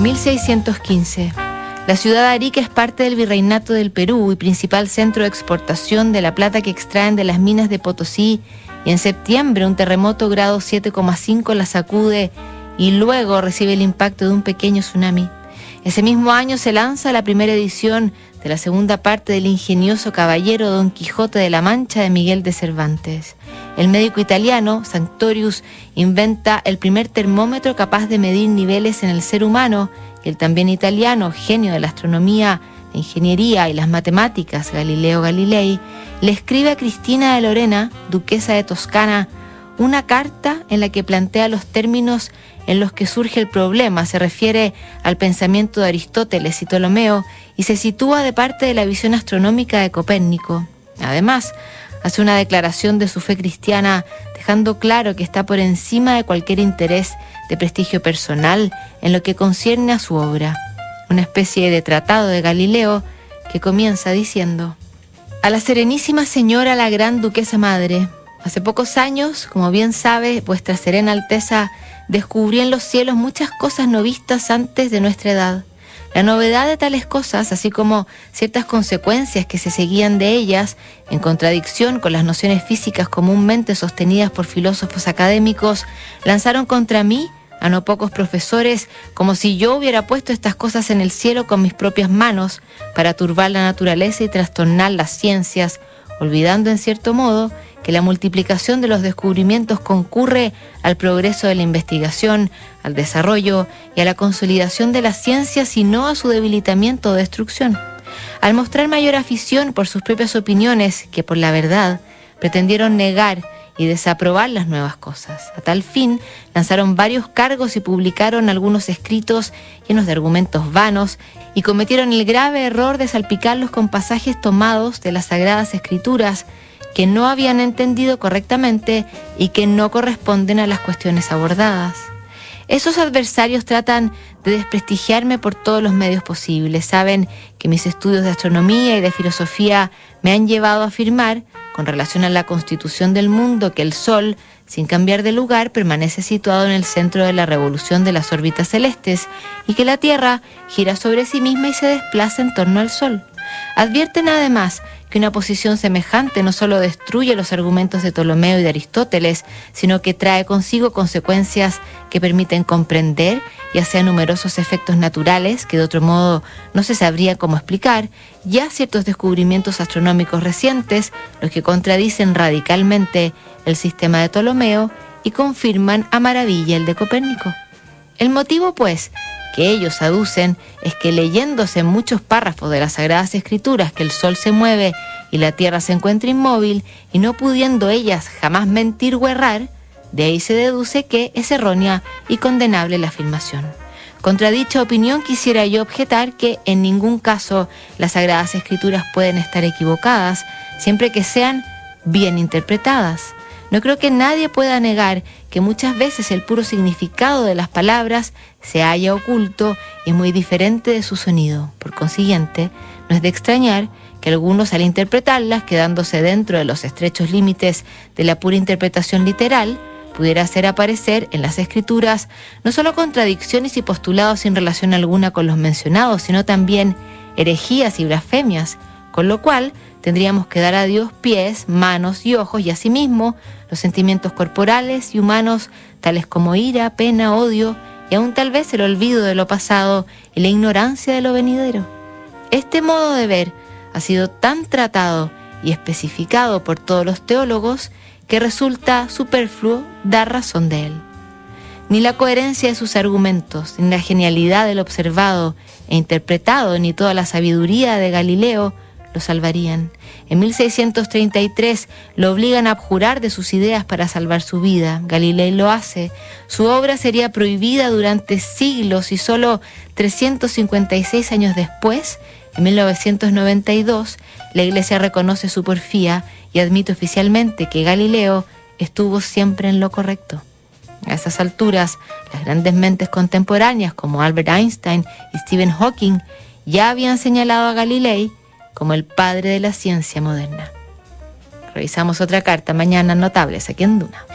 1615. La ciudad de Arica es parte del virreinato del Perú y principal centro de exportación de la plata que extraen de las minas de Potosí y en septiembre un terremoto grado 7,5 la sacude y luego recibe el impacto de un pequeño tsunami. Ese mismo año se lanza la primera edición de la segunda parte del ingenioso caballero Don Quijote de la Mancha de Miguel de Cervantes. El médico italiano, Sanctorius, inventa el primer termómetro capaz de medir niveles en el ser humano el también italiano, genio de la astronomía, la ingeniería y las matemáticas, Galileo Galilei, le escribe a Cristina de Lorena, duquesa de Toscana, una carta en la que plantea los términos en los que surge el problema, se refiere al pensamiento de Aristóteles y Ptolomeo y se sitúa de parte de la visión astronómica de Copérnico. Además, hace una declaración de su fe cristiana, dejando claro que está por encima de cualquier interés de prestigio personal en lo que concierne a su obra, una especie de tratado de Galileo que comienza diciendo, a la Serenísima Señora la Gran Duquesa Madre, hace pocos años, como bien sabe, vuestra Serena Alteza descubrí en los cielos muchas cosas no vistas antes de nuestra edad. La novedad de tales cosas, así como ciertas consecuencias que se seguían de ellas, en contradicción con las nociones físicas comúnmente sostenidas por filósofos académicos, lanzaron contra mí a no pocos profesores como si yo hubiera puesto estas cosas en el cielo con mis propias manos para turbar la naturaleza y trastornar las ciencias, olvidando en cierto modo que la multiplicación de los descubrimientos concurre al progreso de la investigación, al desarrollo y a la consolidación de las ciencias y no a su debilitamiento o destrucción. Al mostrar mayor afición por sus propias opiniones que por la verdad, pretendieron negar y desaprobar las nuevas cosas. A tal fin, lanzaron varios cargos y publicaron algunos escritos llenos de argumentos vanos y cometieron el grave error de salpicarlos con pasajes tomados de las Sagradas Escrituras que no habían entendido correctamente y que no corresponden a las cuestiones abordadas. Esos adversarios tratan de desprestigiarme por todos los medios posibles. Saben que mis estudios de astronomía y de filosofía me han llevado a afirmar con relación a la constitución del mundo que el Sol, sin cambiar de lugar, permanece situado en el centro de la revolución de las órbitas celestes y que la Tierra gira sobre sí misma y se desplaza en torno al Sol. Advierten además que una posición semejante no solo destruye los argumentos de Ptolomeo y de Aristóteles, sino que trae consigo consecuencias que permiten comprender, ya sea numerosos efectos naturales que de otro modo no se sabría cómo explicar, ya ciertos descubrimientos astronómicos recientes, los que contradicen radicalmente el sistema de Ptolomeo y confirman a maravilla el de Copérnico. El motivo, pues, que ellos aducen es que leyéndose en muchos párrafos de las Sagradas Escrituras que el sol se mueve y la tierra se encuentra inmóvil y no pudiendo ellas jamás mentir o errar, de ahí se deduce que es errónea y condenable la afirmación. Contra dicha opinión quisiera yo objetar que en ningún caso las Sagradas Escrituras pueden estar equivocadas, siempre que sean bien interpretadas. No creo que nadie pueda negar que muchas veces el puro significado de las palabras se haya oculto y muy diferente de su sonido. Por consiguiente, no es de extrañar que algunos al interpretarlas, quedándose dentro de los estrechos límites de la pura interpretación literal, pudiera hacer aparecer en las escrituras no solo contradicciones y postulados sin relación alguna con los mencionados, sino también herejías y blasfemias, con lo cual tendríamos que dar a Dios pies, manos y ojos y asimismo los sentimientos corporales y humanos tales como ira, pena, odio y aún tal vez el olvido de lo pasado y la ignorancia de lo venidero. Este modo de ver ha sido tan tratado y especificado por todos los teólogos que resulta superfluo dar razón de él. Ni la coherencia de sus argumentos, ni la genialidad del observado e interpretado, ni toda la sabiduría de Galileo lo salvarían. En 1633 lo obligan a abjurar de sus ideas para salvar su vida. Galilei lo hace. Su obra sería prohibida durante siglos y solo 356 años después, en 1992, la Iglesia reconoce su porfía y admite oficialmente que Galileo estuvo siempre en lo correcto. A esas alturas, las grandes mentes contemporáneas como Albert Einstein y Stephen Hawking ya habían señalado a Galilei como el padre de la ciencia moderna. Revisamos otra carta mañana notables aquí en Duna.